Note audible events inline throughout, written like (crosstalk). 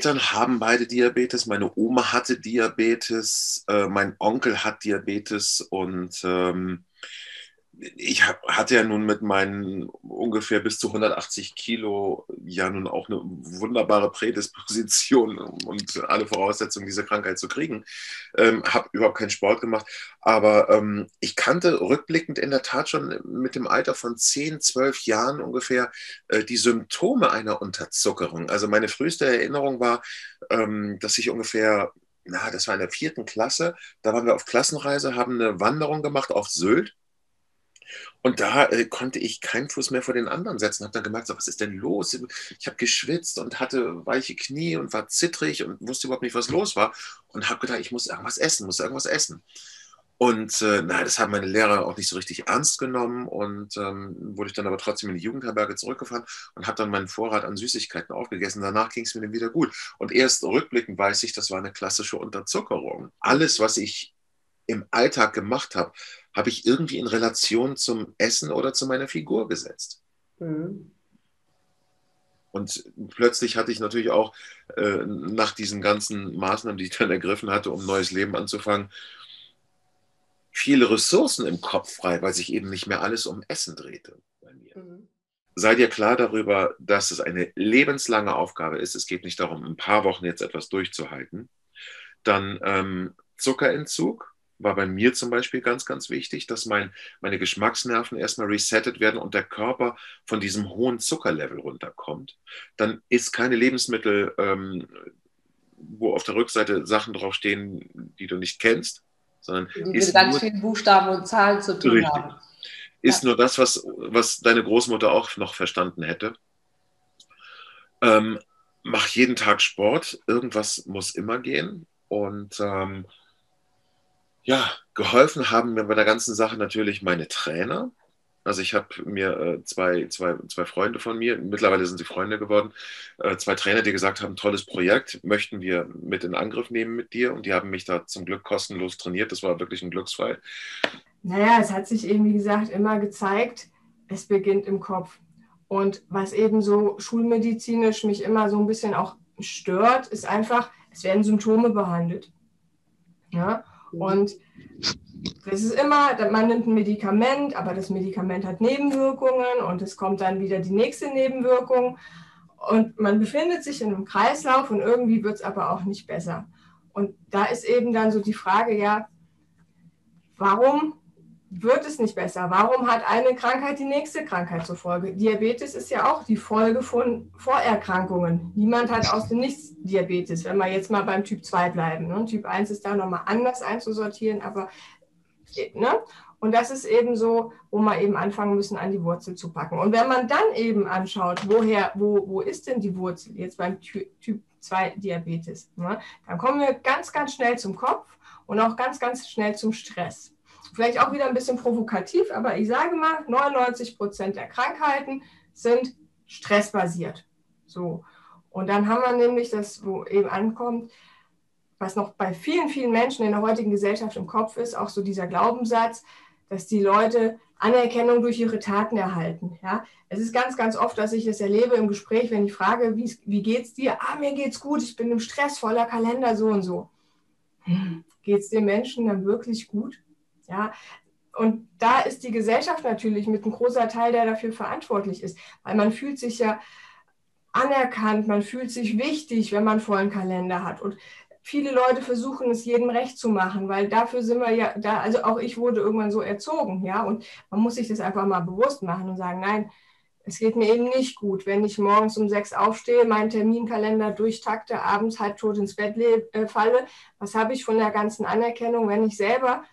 Eltern haben beide Diabetes, meine Oma hatte Diabetes, äh, mein Onkel hat Diabetes und ähm, ich hatte ja nun mit meinen ungefähr bis zu 180 Kilo ja nun auch eine wunderbare Prädisposition und alle Voraussetzungen, diese Krankheit zu kriegen. Ähm, habe überhaupt keinen Sport gemacht, aber ähm, ich kannte rückblickend in der Tat schon mit dem Alter von 10, 12 Jahren ungefähr äh, die Symptome einer Unterzuckerung. Also meine früheste Erinnerung war, ähm, dass ich ungefähr na, das war in der vierten Klasse. Da waren wir auf Klassenreise, haben eine Wanderung gemacht auf Sylt und da äh, konnte ich keinen Fuß mehr vor den anderen setzen. Habe dann gemerkt, so, was ist denn los? Ich habe geschwitzt und hatte weiche Knie und war zittrig und wusste überhaupt nicht, was los war. Und habe gedacht, ich muss irgendwas essen, muss irgendwas essen. Und äh, na, das haben meine Lehrer auch nicht so richtig ernst genommen und ähm, wurde ich dann aber trotzdem in die Jugendherberge zurückgefahren und habe dann meinen Vorrat an Süßigkeiten aufgegessen. Danach ging es mir dann wieder gut. Und erst rückblickend weiß ich, das war eine klassische Unterzuckerung. Alles, was ich im Alltag gemacht habe, habe ich irgendwie in Relation zum Essen oder zu meiner Figur gesetzt. Mhm. Und plötzlich hatte ich natürlich auch äh, nach diesen ganzen Maßnahmen, die ich dann ergriffen hatte, um neues Leben anzufangen, viele Ressourcen im Kopf frei, weil sich eben nicht mehr alles um Essen drehte bei mir. Mhm. Sei dir klar darüber, dass es eine lebenslange Aufgabe ist. Es geht nicht darum, ein paar Wochen jetzt etwas durchzuhalten. Dann ähm, Zuckerentzug, war bei mir zum Beispiel ganz, ganz wichtig, dass mein, meine Geschmacksnerven erstmal resettet werden und der Körper von diesem hohen Zuckerlevel runterkommt. Dann ist keine Lebensmittel, ähm, wo auf der Rückseite Sachen draufstehen, die du nicht kennst, sondern die mit ganz nur, vielen Buchstaben und Zahlen zu tun richtig, haben. Ist ja. nur das, was, was deine Großmutter auch noch verstanden hätte. Ähm, mach jeden Tag Sport, irgendwas muss immer gehen und ähm, ja, geholfen haben mir bei der ganzen Sache natürlich meine Trainer. Also ich habe mir äh, zwei, zwei, zwei Freunde von mir, mittlerweile sind sie Freunde geworden, äh, zwei Trainer, die gesagt haben, tolles Projekt, möchten wir mit in Angriff nehmen mit dir. Und die haben mich da zum Glück kostenlos trainiert. Das war wirklich ein Glücksfall. Naja, es hat sich eben, wie gesagt, immer gezeigt, es beginnt im Kopf. Und was eben so schulmedizinisch mich immer so ein bisschen auch stört, ist einfach, es werden Symptome behandelt. Ja. Und das ist immer, man nimmt ein Medikament, aber das Medikament hat Nebenwirkungen und es kommt dann wieder die nächste Nebenwirkung. Und man befindet sich in einem Kreislauf und irgendwie wird es aber auch nicht besser. Und da ist eben dann so die Frage, ja, warum wird es nicht besser? Warum hat eine Krankheit die nächste Krankheit zur Folge? Diabetes ist ja auch die Folge von Vorerkrankungen. Niemand hat aus dem Nichts Diabetes, wenn wir jetzt mal beim Typ 2 bleiben. Ne? Typ 1 ist da nochmal anders einzusortieren, aber ne? Und das ist eben so, wo wir eben anfangen müssen, an die Wurzel zu packen. Und wenn man dann eben anschaut, woher, wo, wo ist denn die Wurzel jetzt beim Typ 2 Diabetes, ne? dann kommen wir ganz, ganz schnell zum Kopf und auch ganz, ganz schnell zum Stress. Vielleicht auch wieder ein bisschen provokativ, aber ich sage mal, 99 Prozent der Krankheiten sind stressbasiert. So. Und dann haben wir nämlich das, wo eben ankommt, was noch bei vielen, vielen Menschen in der heutigen Gesellschaft im Kopf ist, auch so dieser Glaubenssatz, dass die Leute Anerkennung durch ihre Taten erhalten. Ja? Es ist ganz, ganz oft, dass ich das erlebe im Gespräch, wenn ich frage, wie, wie geht's dir? Ah, mir geht's gut, ich bin im Stress, voller Kalender, so und so. Hm, geht es den Menschen dann wirklich gut? Ja, und da ist die Gesellschaft natürlich mit einem großer Teil, der dafür verantwortlich ist, weil man fühlt sich ja anerkannt, man fühlt sich wichtig, wenn man vollen Kalender hat. Und viele Leute versuchen es jedem recht zu machen, weil dafür sind wir ja da, also auch ich wurde irgendwann so erzogen, ja, und man muss sich das einfach mal bewusst machen und sagen, nein, es geht mir eben nicht gut, wenn ich morgens um sechs aufstehe, meinen Terminkalender durchtakte, abends halb tot ins Bett äh, falle. Was habe ich von der ganzen Anerkennung, wenn ich selber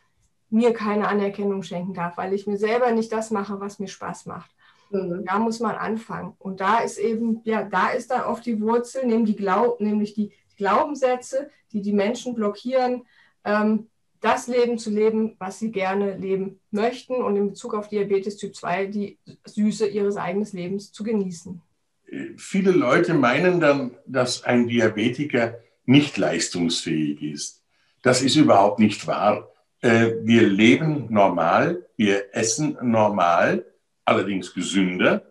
mir keine Anerkennung schenken darf, weil ich mir selber nicht das mache, was mir Spaß macht. Mhm. Da muss man anfangen. Und da ist eben, ja, da ist dann oft die Wurzel, nämlich die, Glaub, nämlich die Glaubenssätze, die die Menschen blockieren, ähm, das Leben zu leben, was sie gerne leben möchten und in Bezug auf Diabetes Typ 2 die Süße ihres eigenen Lebens zu genießen. Viele Leute meinen dann, dass ein Diabetiker nicht leistungsfähig ist. Das ist überhaupt nicht wahr. Äh, wir leben normal, wir essen normal, allerdings gesünder.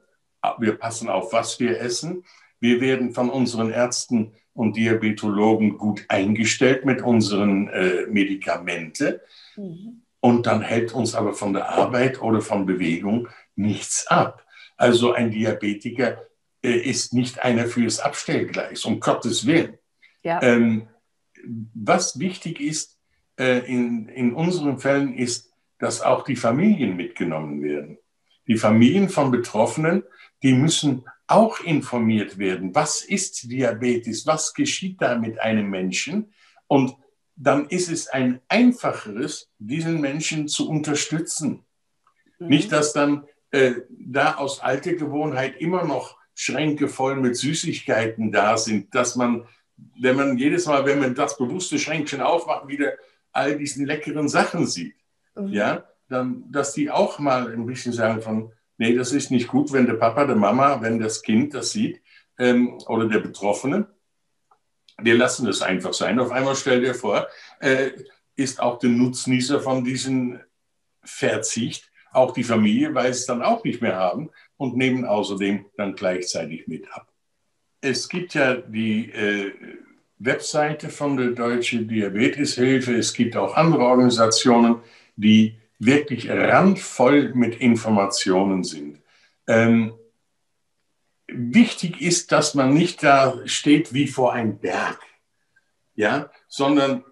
Wir passen auf, was wir essen. Wir werden von unseren Ärzten und Diabetologen gut eingestellt mit unseren äh, Medikamenten. Mhm. Und dann hält uns aber von der Arbeit oder von Bewegung nichts ab. Also ein Diabetiker äh, ist nicht einer fürs Abstellgleis, um Gottes Willen. Ja. Ähm, was wichtig ist in, in unseren Fällen ist, dass auch die Familien mitgenommen werden. Die Familien von Betroffenen, die müssen auch informiert werden. Was ist Diabetes? Was geschieht da mit einem Menschen? Und dann ist es ein einfacheres, diesen Menschen zu unterstützen. Mhm. Nicht, dass dann äh, da aus alter Gewohnheit immer noch Schränke voll mit Süßigkeiten da sind, dass man, wenn man jedes Mal, wenn man das bewusste Schränkchen aufmacht, wieder all diesen leckeren Sachen sieht. Mhm. Ja, dann, dass die auch mal ein bisschen sagen von, nee, das ist nicht gut, wenn der Papa, der Mama, wenn das Kind das sieht ähm, oder der Betroffene. Wir lassen das einfach sein. Auf einmal stell dir vor, äh, ist auch der Nutznießer von diesem Verzicht, auch die Familie, weil sie es dann auch nicht mehr haben und nehmen außerdem dann gleichzeitig mit ab. Es gibt ja die äh, Webseite von der Deutschen Diabeteshilfe. Es gibt auch andere Organisationen, die wirklich randvoll mit Informationen sind. Ähm, wichtig ist, dass man nicht da steht wie vor einem Berg, ja, sondern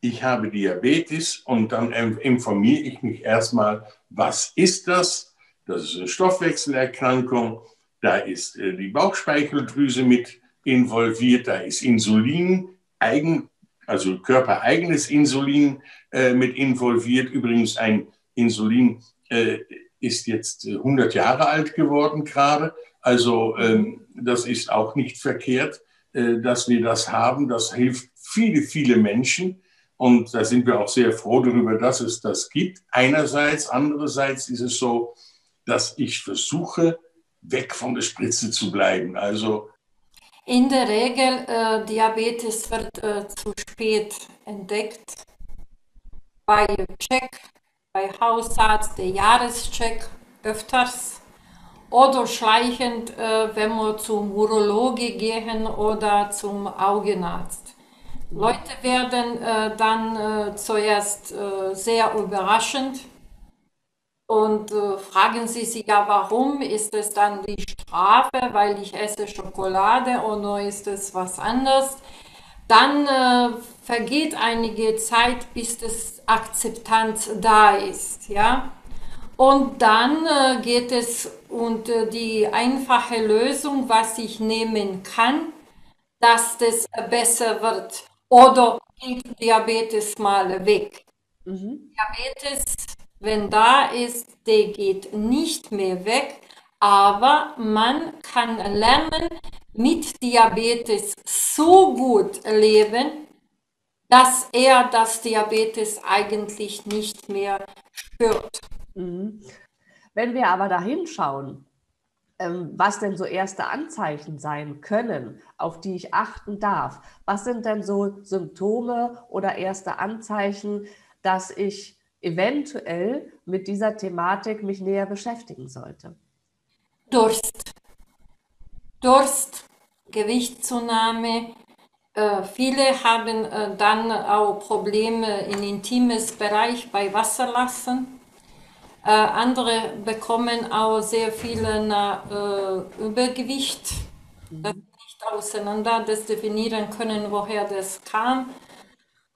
ich habe Diabetes und dann informiere ich mich erstmal, was ist das? Das ist eine Stoffwechselerkrankung, da ist äh, die Bauchspeicheldrüse mit involviert, da ist Insulin, eigen, also körpereigenes Insulin äh, mit involviert. Übrigens ein Insulin äh, ist jetzt 100 Jahre alt geworden gerade. Also ähm, das ist auch nicht verkehrt, äh, dass wir das haben. Das hilft viele, viele Menschen. Und da sind wir auch sehr froh darüber, dass es das gibt. Einerseits, andererseits ist es so, dass ich versuche, weg von der Spritze zu bleiben. Also in der Regel, äh, Diabetes wird äh, zu spät entdeckt. Bei Check, bei Hausarzt, der Jahrescheck öfters oder schleichend, äh, wenn wir zum Urologe gehen oder zum Augenarzt. Leute werden äh, dann äh, zuerst äh, sehr überraschend und äh, fragen Sie sich ja, warum ist es dann die Strafe, weil ich esse Schokolade oder ist es was anderes? Dann äh, vergeht einige Zeit, bis das Akzeptanz da ist, ja. Und dann äh, geht es und äh, die einfache Lösung, was ich nehmen kann, dass das besser wird. Oder geht Diabetes mal weg. Mhm. Diabetes wenn da ist, der geht nicht mehr weg, aber man kann lernen, mit Diabetes so gut leben, dass er das Diabetes eigentlich nicht mehr spürt. Mhm. Wenn wir aber da hinschauen, ähm, was denn so erste Anzeichen sein können, auf die ich achten darf, was sind denn so Symptome oder erste Anzeichen, dass ich eventuell mit dieser Thematik mich näher beschäftigen sollte? Durst. Durst, Gewichtszunahme. Äh, viele haben äh, dann auch Probleme im intimes Bereich bei Wasserlassen. Äh, andere bekommen auch sehr viel äh, Übergewicht. Das nicht auseinander das definieren können, woher das kam.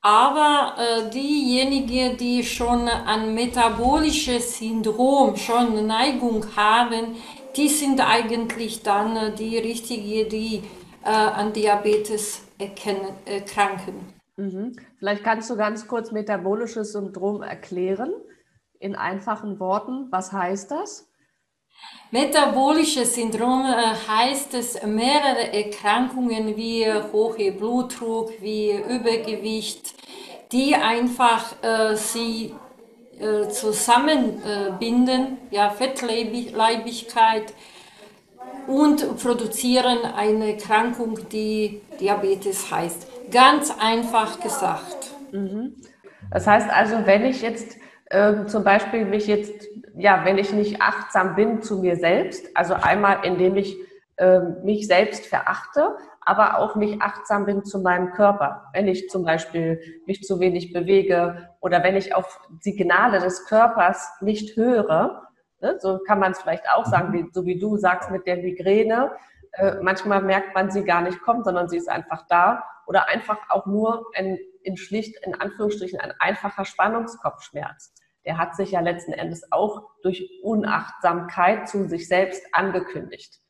Aber äh, diejenigen, die schon ein metabolisches Syndrom, schon Neigung haben, die sind eigentlich dann die richtigen, die äh, an Diabetes erkennen, erkranken. Mhm. Vielleicht kannst du ganz kurz metabolisches Syndrom erklären, in einfachen Worten. Was heißt das? Metabolisches Syndrom äh, heißt es mehrere Erkrankungen wie hohe Blutdruck, wie Übergewicht, die einfach äh, sie äh, zusammenbinden, ja, Fettleibigkeit und produzieren eine Erkrankung, die Diabetes heißt. Ganz einfach gesagt. Mhm. Das heißt also, wenn ich jetzt äh, zum Beispiel mich jetzt, ja, wenn ich nicht achtsam bin zu mir selbst, also einmal indem ich äh, mich selbst verachte, aber auch nicht achtsam bin zu meinem Körper. Wenn ich zum Beispiel mich zu wenig bewege oder wenn ich auf Signale des Körpers nicht höre, ne, so kann man es vielleicht auch sagen, wie, so wie du sagst mit der Migräne. Äh, manchmal merkt man sie gar nicht kommt, sondern sie ist einfach da oder einfach auch nur ein, in schlicht, in Anführungsstrichen, ein einfacher Spannungskopfschmerz. Der hat sich ja letzten Endes auch durch Unachtsamkeit zu sich selbst angekündigt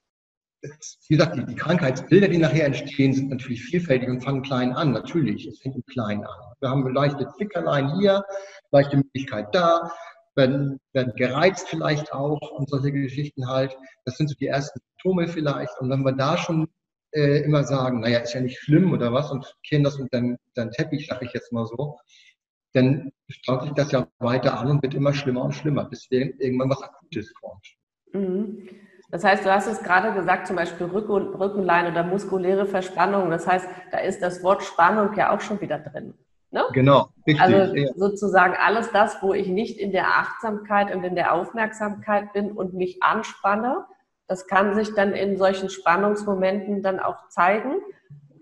wie gesagt, die, die, Krankheitsbilder, die nachher entstehen, sind natürlich vielfältig und fangen klein an. Natürlich, es fängt im Kleinen an. Wir haben leichte Zickerlein hier, leichte Möglichkeit da, werden, werden gereizt vielleicht auch und solche Geschichten halt. Das sind so die ersten Symptome vielleicht. Und wenn wir da schon äh, immer sagen, naja, ist ja nicht schlimm oder was und kehren das unter den Teppich, sage ich jetzt mal so, dann staut sich das ja weiter an und wird immer schlimmer und schlimmer, bis irgendwann was Akutes kommt. Mhm. Das heißt, du hast es gerade gesagt, zum Beispiel Rücken, Rückenlein oder muskuläre Verspannung. Das heißt, da ist das Wort Spannung ja auch schon wieder drin. Ne? Genau, richtig. Also sozusagen alles das, wo ich nicht in der Achtsamkeit und in der Aufmerksamkeit bin und mich anspanne, das kann sich dann in solchen Spannungsmomenten dann auch zeigen.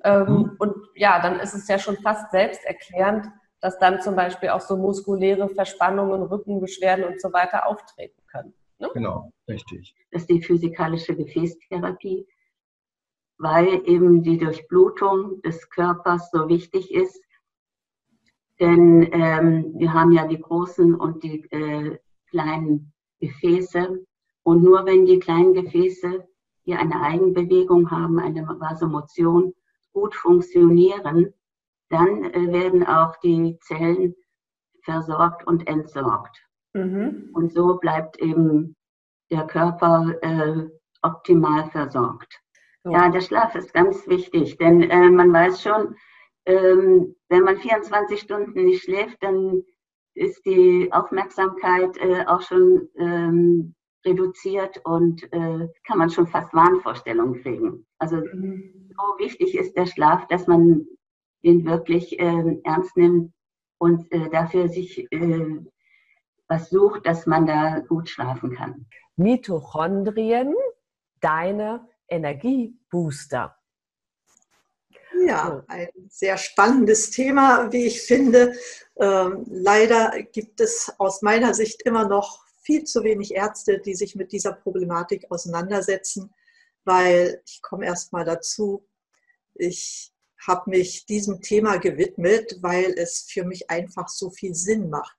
Ähm, mhm. Und ja, dann ist es ja schon fast selbsterklärend, dass dann zum Beispiel auch so muskuläre Verspannungen, Rückenbeschwerden und so weiter auftreten können. Ne? Genau, richtig. Das ist die physikalische Gefäßtherapie, weil eben die Durchblutung des Körpers so wichtig ist. Denn ähm, wir haben ja die großen und die äh, kleinen Gefäße. Und nur wenn die kleinen Gefäße, die eine Eigenbewegung haben, eine Vasomotion, gut funktionieren, dann äh, werden auch die Zellen versorgt und entsorgt. Mhm. Und so bleibt eben der Körper äh, optimal versorgt. Ja. ja. der Schlaf ist ganz wichtig, denn äh, man weiß schon, ähm, wenn man 24 Stunden nicht schläft, dann ist die Aufmerksamkeit äh, auch schon ähm, reduziert und äh, kann man schon fast Wahnvorstellungen kriegen. Also mhm. so wichtig ist der Schlaf, dass man ihn wirklich äh, ernst nimmt und äh, dafür sich äh, was sucht, dass man da gut schlafen kann. Mitochondrien, deine Energiebooster. Ja, ein sehr spannendes Thema, wie ich finde. Ähm, leider gibt es aus meiner Sicht immer noch viel zu wenig Ärzte, die sich mit dieser Problematik auseinandersetzen, weil ich komme erst mal dazu, ich habe mich diesem Thema gewidmet, weil es für mich einfach so viel Sinn macht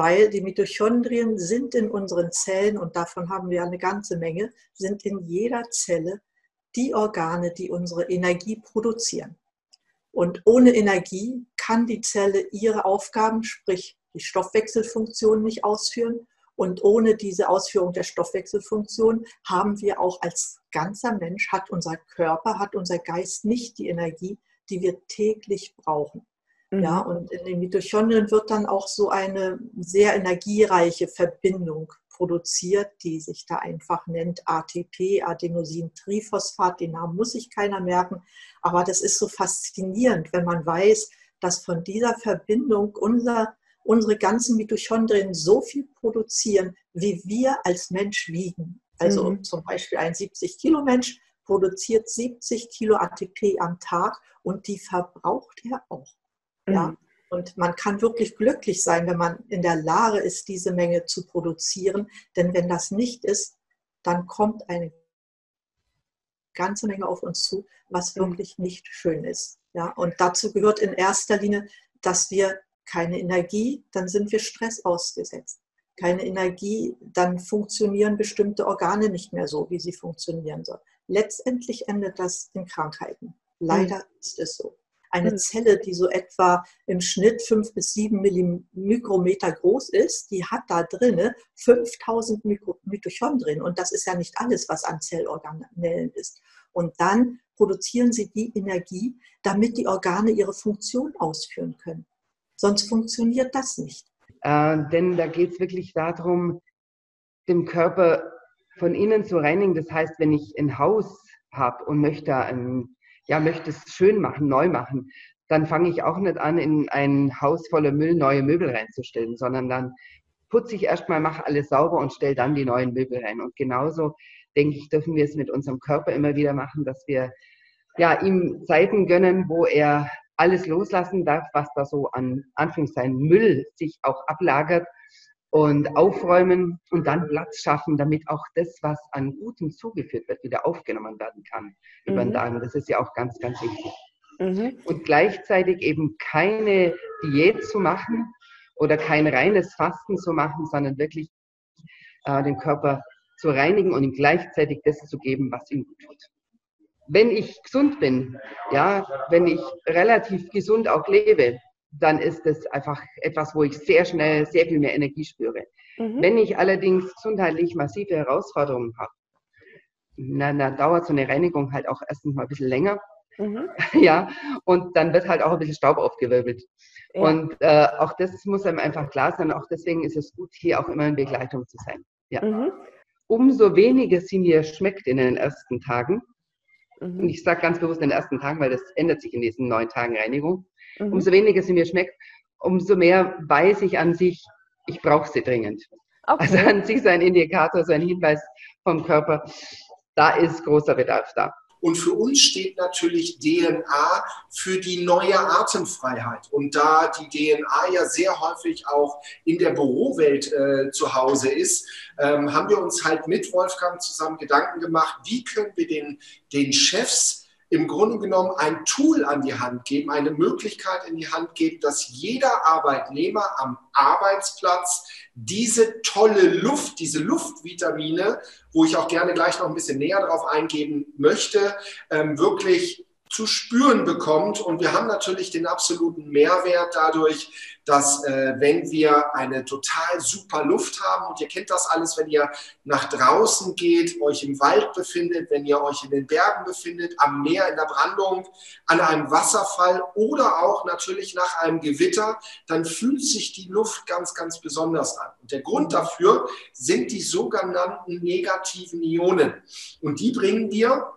weil die Mitochondrien sind in unseren Zellen, und davon haben wir eine ganze Menge, sind in jeder Zelle die Organe, die unsere Energie produzieren. Und ohne Energie kann die Zelle ihre Aufgaben, sprich die Stoffwechselfunktion, nicht ausführen. Und ohne diese Ausführung der Stoffwechselfunktion haben wir auch als ganzer Mensch, hat unser Körper, hat unser Geist nicht die Energie, die wir täglich brauchen. Ja, mhm. und in den Mitochondrien wird dann auch so eine sehr energiereiche Verbindung produziert, die sich da einfach nennt ATP, Adenosintriphosphat. Den Namen muss sich keiner merken, aber das ist so faszinierend, wenn man weiß, dass von dieser Verbindung unser, unsere ganzen Mitochondrien so viel produzieren, wie wir als Mensch wiegen. Also mhm. zum Beispiel ein 70 Kilo Mensch produziert 70 Kilo ATP am Tag und die verbraucht er auch. Ja? Mhm. Und man kann wirklich glücklich sein, wenn man in der Lage ist, diese Menge zu produzieren. Denn wenn das nicht ist, dann kommt eine ganze Menge auf uns zu, was mhm. wirklich nicht schön ist. Ja? Und dazu gehört in erster Linie, dass wir keine Energie, dann sind wir Stress ausgesetzt. Keine Energie, dann funktionieren bestimmte Organe nicht mehr so, wie sie funktionieren sollen. Letztendlich endet das in Krankheiten. Leider mhm. ist es so. Eine mhm. Zelle, die so etwa im Schnitt fünf bis sieben Mikrometer groß ist, die hat da drinne 5000 Mitochondrien. Und das ist ja nicht alles, was an Zellorganellen ist. Und dann produzieren sie die Energie, damit die Organe ihre Funktion ausführen können. Sonst funktioniert das nicht. Äh, denn da geht es wirklich darum, dem Körper von innen zu reinigen. Das heißt, wenn ich ein Haus habe und möchte, ein, ja, möchte es schön machen, neu machen, dann fange ich auch nicht an, in ein Haus voller Müll neue Möbel reinzustellen, sondern dann putze ich erstmal, mache alles sauber und stelle dann die neuen Möbel rein. Und genauso, denke ich, dürfen wir es mit unserem Körper immer wieder machen, dass wir ja, ihm Zeiten gönnen, wo er alles loslassen darf, was da so an Anführungszeichen Müll sich auch ablagert und aufräumen und dann Platz schaffen, damit auch das, was an Gutem zugeführt wird, wieder aufgenommen werden kann mhm. über den Darm. Das ist ja auch ganz, ganz wichtig. Mhm. Und gleichzeitig eben keine Diät zu machen oder kein reines Fasten zu machen, sondern wirklich äh, den Körper zu reinigen und ihm gleichzeitig das zu geben, was ihm gut tut. Wenn ich gesund bin, ja, wenn ich relativ gesund auch lebe, dann ist es einfach etwas, wo ich sehr schnell sehr viel mehr Energie spüre. Mhm. Wenn ich allerdings gesundheitlich massive Herausforderungen habe, dann, dann dauert so eine Reinigung halt auch erstens mal ein bisschen länger. Mhm. (laughs) Ja, und dann wird halt auch ein bisschen Staub aufgewirbelt. Ja. Und äh, auch das muss einem einfach klar sein. Auch deswegen ist es gut, hier auch immer in Begleitung zu sein. Ja. Mhm. Umso weniger sie mir schmeckt in den ersten Tagen, mhm. und ich sage ganz bewusst in den ersten Tagen, weil das ändert sich in diesen neun Tagen Reinigung, Mhm. Umso weniger sie mir schmeckt, umso mehr weiß ich an sich, ich brauche sie dringend. Okay. Also an sich so ein Indikator, so ein Hinweis vom Körper, da ist großer Bedarf da. Und für uns steht natürlich DNA für die neue Atemfreiheit. Und da die DNA ja sehr häufig auch in der Bürowelt äh, zu Hause ist, ähm, haben wir uns halt mit Wolfgang zusammen Gedanken gemacht, wie können wir den, den Chefs im Grunde genommen ein Tool an die Hand geben, eine Möglichkeit in die Hand geben, dass jeder Arbeitnehmer am Arbeitsplatz diese tolle Luft, diese Luftvitamine, wo ich auch gerne gleich noch ein bisschen näher darauf eingehen möchte, ähm, wirklich zu spüren bekommt. Und wir haben natürlich den absoluten Mehrwert dadurch, dass äh, wenn wir eine total super Luft haben, und ihr kennt das alles, wenn ihr nach draußen geht, euch im Wald befindet, wenn ihr euch in den Bergen befindet, am Meer, in der Brandung, an einem Wasserfall oder auch natürlich nach einem Gewitter, dann fühlt sich die Luft ganz, ganz besonders an. Und der Grund dafür sind die sogenannten negativen Ionen. Und die bringen wir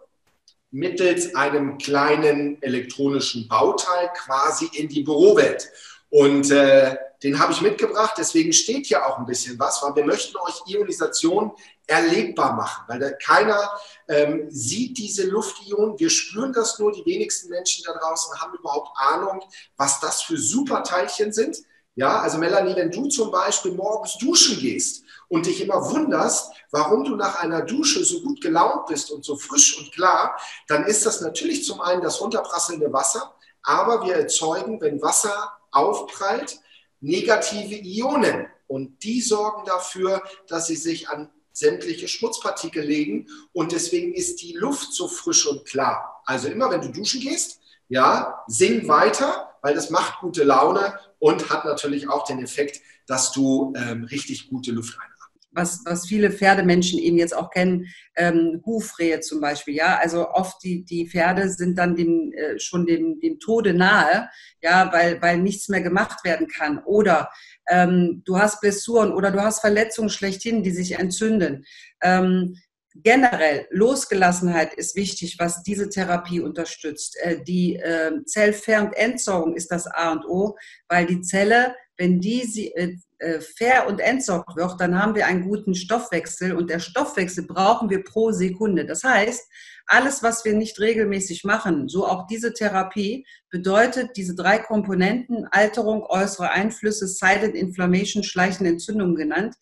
mittels einem kleinen elektronischen Bauteil quasi in die Bürowelt. Und äh, den habe ich mitgebracht, deswegen steht hier auch ein bisschen was, weil wir möchten euch Ionisation erlebbar machen, weil keiner ähm, sieht diese Luftionen, wir spüren das nur, die wenigsten Menschen da draußen haben überhaupt Ahnung, was das für Superteilchen sind. Ja, also Melanie, wenn du zum Beispiel morgens duschen gehst und dich immer wunderst, warum du nach einer Dusche so gut gelaunt bist und so frisch und klar, dann ist das natürlich zum einen das runterprasselnde Wasser, aber wir erzeugen, wenn Wasser aufprallt, negative Ionen. Und die sorgen dafür, dass sie sich an sämtliche Schmutzpartikel legen. Und deswegen ist die Luft so frisch und klar. Also immer, wenn du duschen gehst, ja, sing weiter, weil das macht gute Laune und hat natürlich auch den Effekt, dass du ähm, richtig gute Luft rein was, was viele Pferdemenschen eben jetzt auch kennen, ähm, Hufrehe zum Beispiel, ja, also oft die, die Pferde sind dann dem, äh, schon dem, dem Tode nahe, ja, weil, weil nichts mehr gemacht werden kann oder ähm, du hast Blessuren oder du hast Verletzungen schlechthin, die sich entzünden. Ähm, generell Losgelassenheit ist wichtig, was diese Therapie unterstützt. Äh, die äh, Zellfer- und Entsorgung ist das A und O, weil die Zelle, wenn die sie, äh, äh, fair und entsorgt wird, dann haben wir einen guten Stoffwechsel und der Stoffwechsel brauchen wir pro Sekunde. Das heißt, alles, was wir nicht regelmäßig machen, so auch diese Therapie, bedeutet diese drei Komponenten, Alterung, äußere Einflüsse, Silent Inflammation, schleichende Entzündung genannt,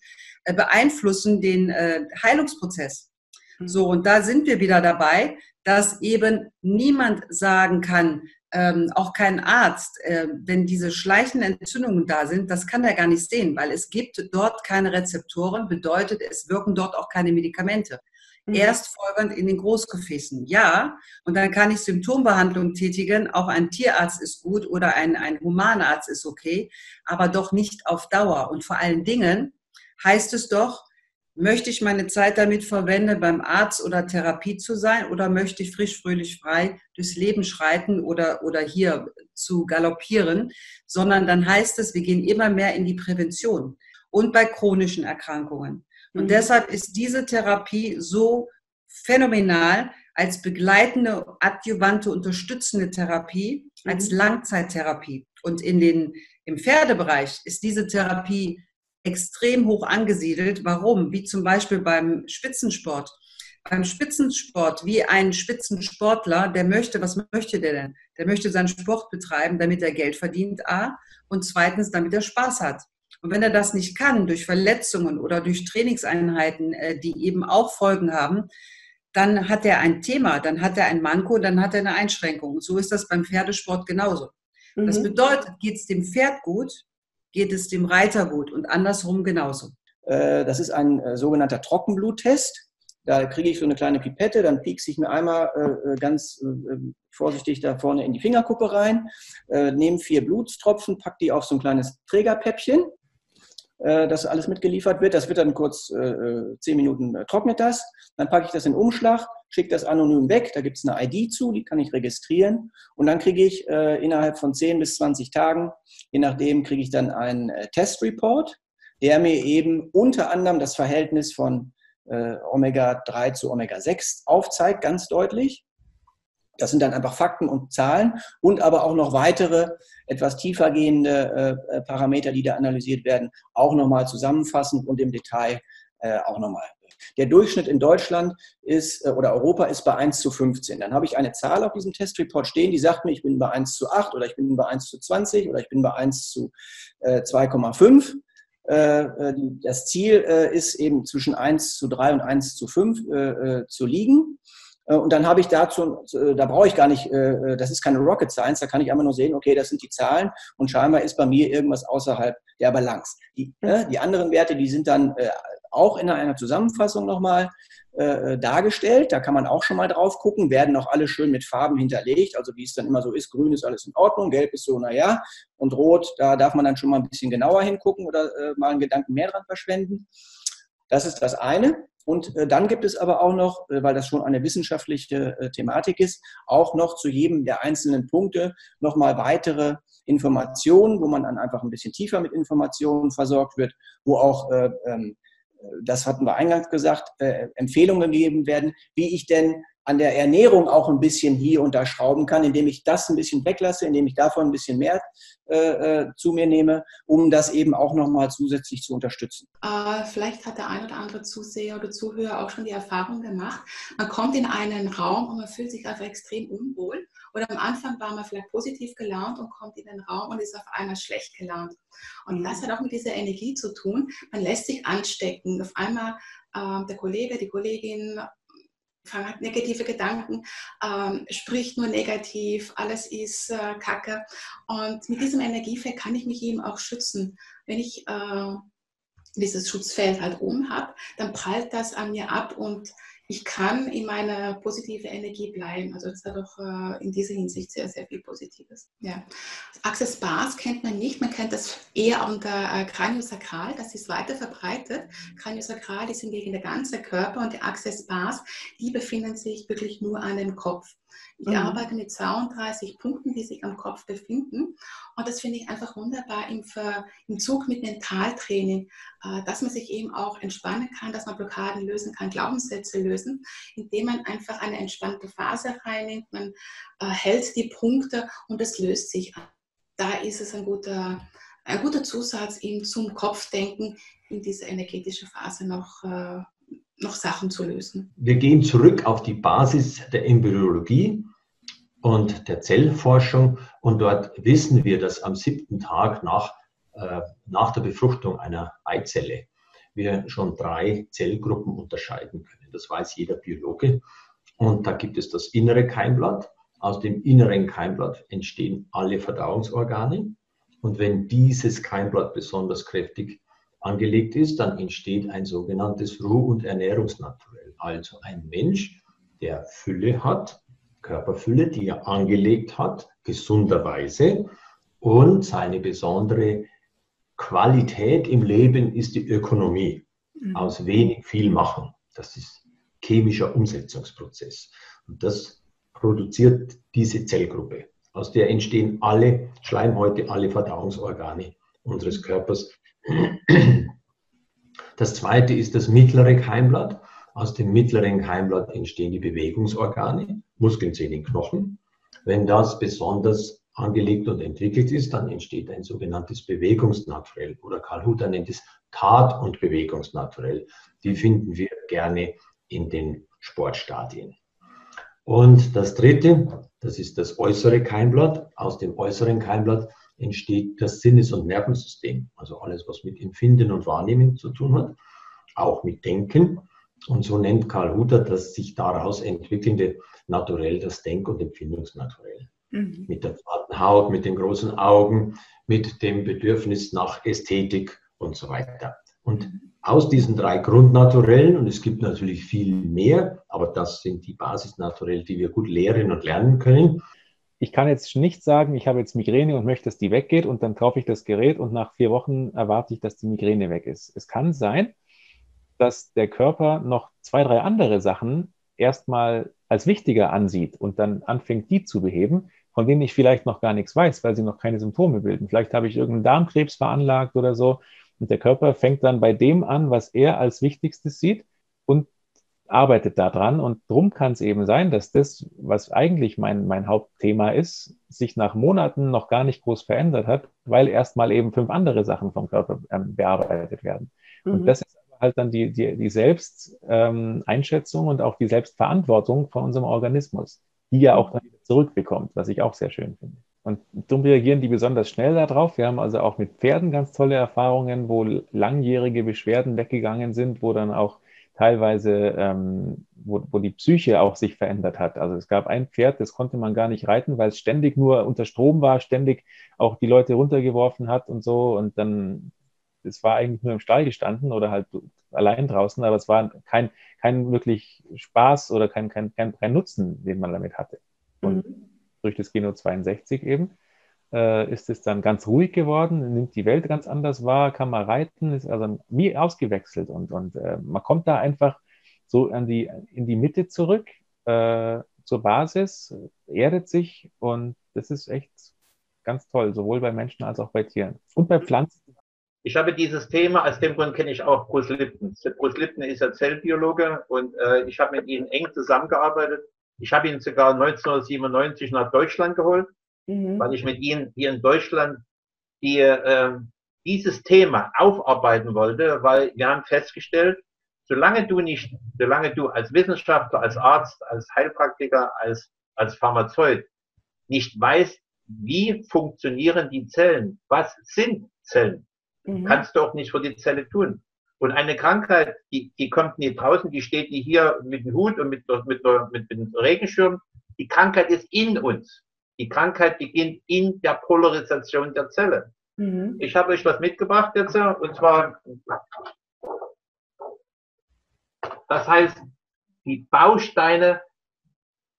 äh, beeinflussen den äh, Heilungsprozess. Mhm. So, und da sind wir wieder dabei, dass eben niemand sagen kann, ähm, auch kein Arzt, äh, wenn diese schleichenden Entzündungen da sind, das kann er gar nicht sehen, weil es gibt dort keine Rezeptoren, bedeutet, es wirken dort auch keine Medikamente. mhm. erst folgend in den Großgefäßen. Ja, und dann kann ich Symptombehandlung tätigen. Auch ein Tierarzt ist gut oder ein, ein Humanarzt ist okay, aber doch nicht auf Dauer. Und vor allen Dingen heißt es doch, möchte ich meine Zeit damit verwenden, beim Arzt oder Therapie zu sein oder möchte ich frisch, fröhlich, frei durchs Leben schreiten oder, oder hier zu galoppieren, sondern dann heißt es, wir gehen immer mehr in die Prävention und bei chronischen Erkrankungen. Und mhm. deshalb ist diese Therapie so phänomenal als begleitende, adjuvante, unterstützende Therapie, als mhm. Langzeittherapie. Und in den, im Pferdebereich ist diese Therapie extrem hoch angesiedelt. Warum? Wie zum Beispiel beim Spitzensport. Beim Spitzensport, wie ein Spitzensportler, der möchte, was möchte der denn? Der möchte seinen Sport betreiben, damit er Geld verdient, A, und zweitens, damit er Spaß hat. Und wenn er das nicht kann, durch Verletzungen oder durch Trainingseinheiten, äh, die eben auch Folgen haben, dann hat er ein Thema, dann hat er ein Manko, dann hat er eine Einschränkung. So ist das beim Pferdesport genauso. Mhm. Das bedeutet, geht es dem Pferd gut, geht es dem Reiter gut und andersrum genauso. Äh, das ist ein äh, sogenannter Trockenbluttest. Da kriege ich so eine kleine Pipette, dann piekse ich mir einmal äh, ganz vorsichtig da vorne in die Fingerkuppe rein, nehme vier Blutstropfen, packe die auf so ein kleines Trägerpäppchen, das alles mitgeliefert wird. Das wird dann kurz zehn Minuten trocknet das. Dann packe ich das in Umschlag, schicke das anonym weg. Da gibt es eine ID zu, die kann ich registrieren. Und dann kriege ich äh, innerhalb von 10 bis 20 Tagen, je nachdem, kriege ich dann einen äh, Testreport, der mir eben unter anderem das Verhältnis von äh, Omega-3 zu Omega-6 aufzeigt, ganz deutlich. Das sind dann einfach Fakten und Zahlen und aber auch noch weitere, etwas tiefergehende äh, Parameter, die da analysiert werden, auch nochmal zusammenfassend und im Detail äh, auch nochmal der Durchschnitt in Deutschland ist äh, oder Europa ist bei 1 zu 15. Dann habe ich eine Zahl auf diesem Testreport stehen, die sagt mir, ich bin bei 1 zu 8 oder ich bin bei 1 zu 20 oder ich bin bei 1 zu 2,5. Äh, äh, das Ziel ist eben zwischen 1 zu 3 und 1 zu 5 zu liegen. Und dann habe ich dazu, da brauche ich gar nicht, das ist keine Rocket Science, da kann ich einfach nur sehen, okay, das sind die Zahlen und scheinbar ist bei mir irgendwas außerhalb der Balance. Die, die anderen Werte, die sind dann auch in einer Zusammenfassung nochmal äh, dargestellt. Da kann man auch schon mal drauf gucken, werden auch alle schön mit Farben hinterlegt. Also wie es dann immer so ist, grün ist alles in Ordnung, gelb ist so, naja, und rot, da darf man dann schon mal ein bisschen genauer hingucken oder äh, mal einen Gedanken mehr dran verschwenden. Das ist das eine. Und äh, dann gibt es aber auch noch, äh, weil das schon eine wissenschaftliche äh, Thematik ist, auch noch zu jedem der einzelnen Punkte nochmal weitere Informationen, wo man dann einfach ein bisschen tiefer mit Informationen versorgt wird, wo auch äh, ähm, das hatten wir eingangs gesagt, äh, Empfehlungen gegeben werden, wie ich denn an der Ernährung auch ein bisschen hier und da schrauben kann, indem ich das ein bisschen weglasse, indem ich davon ein bisschen mehr äh, äh zu mir nehme, um das eben auch nochmal zusätzlich zu unterstützen. Äh, vielleicht hat der ein oder andere Zuseher oder Zuhörer auch schon die Erfahrung gemacht, man kommt in einen Raum und man fühlt sich einfach extrem unwohl oder am Anfang war man vielleicht positiv gelaunt und kommt in den Raum und ist auf einmal schlecht gelaunt. Und mhm. das hat auch mit dieser Energie zu tun. Man lässt sich anstecken. Auf einmal äh, der Kollege, die Kollegin hat negative Gedanken, ähm, spricht nur negativ, alles ist äh, Kacke. Und mit diesem Energiefeld kann ich mich eben auch schützen. Wenn ich äh, dieses Schutzfeld halt oben habe, dann prallt das an mir ab und ich kann in meiner positiven Energie bleiben. Also es hat auch äh, in dieser Hinsicht sehr, sehr viel Positives. Ja. Access Bars kennt man nicht, man kennt das eher unter äh, Craniosakral, das ist weiter verbreitet. Craniosakral ist hingegen der ganze Körper und die Access Bars, die befinden sich wirklich nur an dem Kopf. Ich mhm. arbeite mit 32 Punkten, die sich am Kopf befinden. Und das finde ich einfach wunderbar im, im Zug mit Mentaltraining, äh, dass man sich eben auch entspannen kann, dass man Blockaden lösen kann, Glaubenssätze lösen, indem man einfach eine entspannte Phase reinnimmt. Man äh, hält die Punkte und es löst sich. Da ist es ein guter, ein guter Zusatz eben zum Kopfdenken in dieser energetischen Phase noch äh, noch Sachen zu lösen. Wir gehen zurück auf die Basis der Embryologie und der Zellforschung. Und dort wissen wir, dass am siebten Tag nach, äh, nach der Befruchtung einer Eizelle wir schon drei Zellgruppen unterscheiden können. Das weiß jeder Biologe. Und da gibt es das innere Keimblatt. Aus dem inneren Keimblatt entstehen alle Verdauungsorgane. Und wenn dieses Keimblatt besonders kräftig angelegt ist, dann entsteht ein sogenanntes Ruh- und Ernährungsnaturell. Also ein Mensch, der Fülle hat, Körperfülle, die er angelegt hat, gesunderweise. Und seine besondere Qualität im Leben ist die Ökonomie. Mhm. Aus wenig viel machen. Das ist chemischer Umsetzungsprozess. Und das produziert diese Zellgruppe. Aus der entstehen alle Schleimhäute, alle Verdauungsorgane unseres Körpers. Das zweite ist das mittlere Keimblatt. Aus dem mittleren Keimblatt entstehen die Bewegungsorgane, Muskeln, Zähne, Knochen. Wenn das besonders angelegt und entwickelt ist, dann entsteht ein sogenanntes Bewegungsnaturell oder Karl Hutter nennt es Tat- und Bewegungsnaturell. Die finden wir gerne in den Sportstadien. Und das dritte, das ist das äußere Keimblatt. Aus dem äußeren Keimblatt entsteht das Sinnes- und Nervensystem, also alles, was mit Empfinden und Wahrnehmen zu tun hat, auch mit Denken. Und so nennt Karl Hutter das sich daraus entwickelnde Naturell das Denk- und Empfindungsnaturell. Mhm. Mit der zarten Haut, mit den großen Augen, mit dem Bedürfnis nach Ästhetik und so weiter. Und aus diesen drei Grundnaturellen, und es gibt natürlich viel mehr, aber das sind die Basisnaturellen, die wir gut lehren und lernen können. Ich kann jetzt nicht sagen, ich habe jetzt Migräne und möchte, dass die weggeht und dann kaufe ich das Gerät und nach vier Wochen erwarte ich, dass die Migräne weg ist. Es kann sein, dass der Körper noch zwei, drei andere Sachen erstmal als wichtiger ansieht und dann anfängt, die zu beheben, von denen ich vielleicht noch gar nichts weiß, weil sie noch keine Symptome bilden. Vielleicht habe ich irgendeinen Darmkrebs veranlagt oder so und der Körper fängt dann bei dem an, was er als Wichtigstes sieht und arbeitet daran. Und darum kann es eben sein, dass das, was eigentlich mein, mein Hauptthema ist, sich nach Monaten noch gar nicht groß verändert hat, weil erstmal eben fünf andere Sachen vom Körper ähm, bearbeitet werden. Mhm. Und das ist halt dann die, die, die Selbsteinschätzung ähm, und auch die Selbstverantwortung von unserem Organismus, die ja auch dann wieder zurückbekommt, was ich auch sehr schön finde. Und darum reagieren die besonders schnell darauf. Wir haben also auch mit Pferden ganz tolle Erfahrungen, wo langjährige Beschwerden weggegangen sind, wo dann auch teilweise, ähm, wo, wo die Psyche auch sich verändert hat. Also es gab ein Pferd, das konnte man gar nicht reiten, weil es ständig nur unter Strom war, ständig auch die Leute runtergeworfen hat und so. Und dann, es war eigentlich nur im Stall gestanden oder halt allein draußen, aber es war kein, kein wirklich Spaß oder kein, kein, kein, kein Nutzen, den man damit hatte. Und mhm durch das Geno 62 eben, äh, ist es dann ganz ruhig geworden, nimmt die Welt ganz anders wahr, kann man reiten, ist also wie ausgewechselt und, und äh, man kommt da einfach so an die, in die Mitte zurück, äh, zur Basis, erdet sich und das ist echt ganz toll, sowohl bei Menschen als auch bei Tieren und bei Pflanzen. Ich habe dieses Thema, aus dem Grund kenne ich auch Bruce Lipton. Bruce Lipton ist ja Zellbiologe und äh, ich habe mit ihm eng zusammengearbeitet ich habe ihn sogar 1997 nach Deutschland geholt, mhm. weil ich mit ihm hier in Deutschland die, äh, dieses Thema aufarbeiten wollte, weil wir haben festgestellt, solange du nicht, solange du als Wissenschaftler, als Arzt, als Heilpraktiker, als, als Pharmazeut nicht weißt, wie funktionieren die Zellen, was sind Zellen, mhm. kannst du auch nicht für die Zelle tun. Und eine Krankheit, die, die kommt nie draußen, die steht nie hier mit dem Hut und mit, mit, mit, mit dem Regenschirm. Die Krankheit ist in uns. Die Krankheit beginnt in der Polarisation der Zelle. Mhm. Ich habe euch was mitgebracht jetzt, und zwar, das heißt, die Bausteine,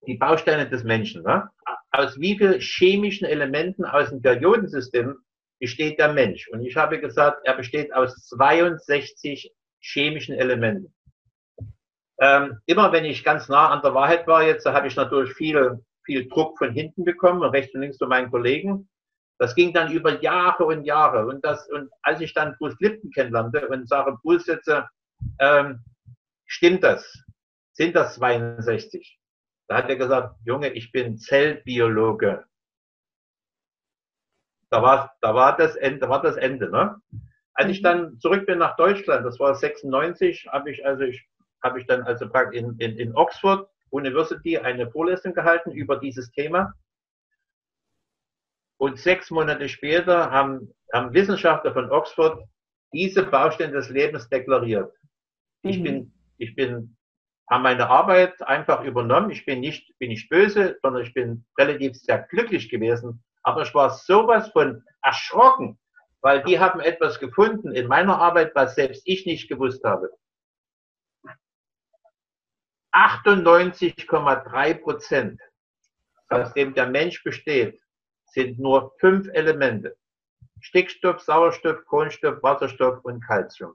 die Bausteine des Menschen. Ne? Aus wie vielen chemischen Elementen aus dem Periodensystem besteht der Mensch. Und ich habe gesagt, er besteht aus 62 chemischen Elementen. Ähm, immer wenn ich ganz nah an der Wahrheit war, jetzt habe ich natürlich viel, viel Druck von hinten bekommen, rechts und links von meinen Kollegen. Das ging dann über Jahre und Jahre. Und, das, und als ich dann Bruce Lipton kennenlernte und sage, Bruce, jetzt, ähm, stimmt das? Sind das 62? Da hat er gesagt, Junge, ich bin Zellbiologe da war, da war das Ende, da war das Ende, ne? Als ich mhm. dann zurück bin nach Deutschland, das war 96, habe ich also ich habe ich dann also in, in, in Oxford University eine Vorlesung gehalten über dieses Thema. Und sechs Monate später haben, haben Wissenschaftler von Oxford diese Baustellen des Lebens deklariert. Mhm. Ich bin, ich bin, habe meine Arbeit einfach übernommen. Ich bin nicht, bin nicht böse, sondern ich bin relativ sehr glücklich gewesen, aber ich war sowas von erschrocken, weil die haben etwas gefunden in meiner Arbeit, was selbst ich nicht gewusst habe. 98,3 Prozent, aus dem der Mensch besteht, sind nur fünf Elemente. Stickstoff, Sauerstoff, Kohlenstoff, Wasserstoff und Calcium.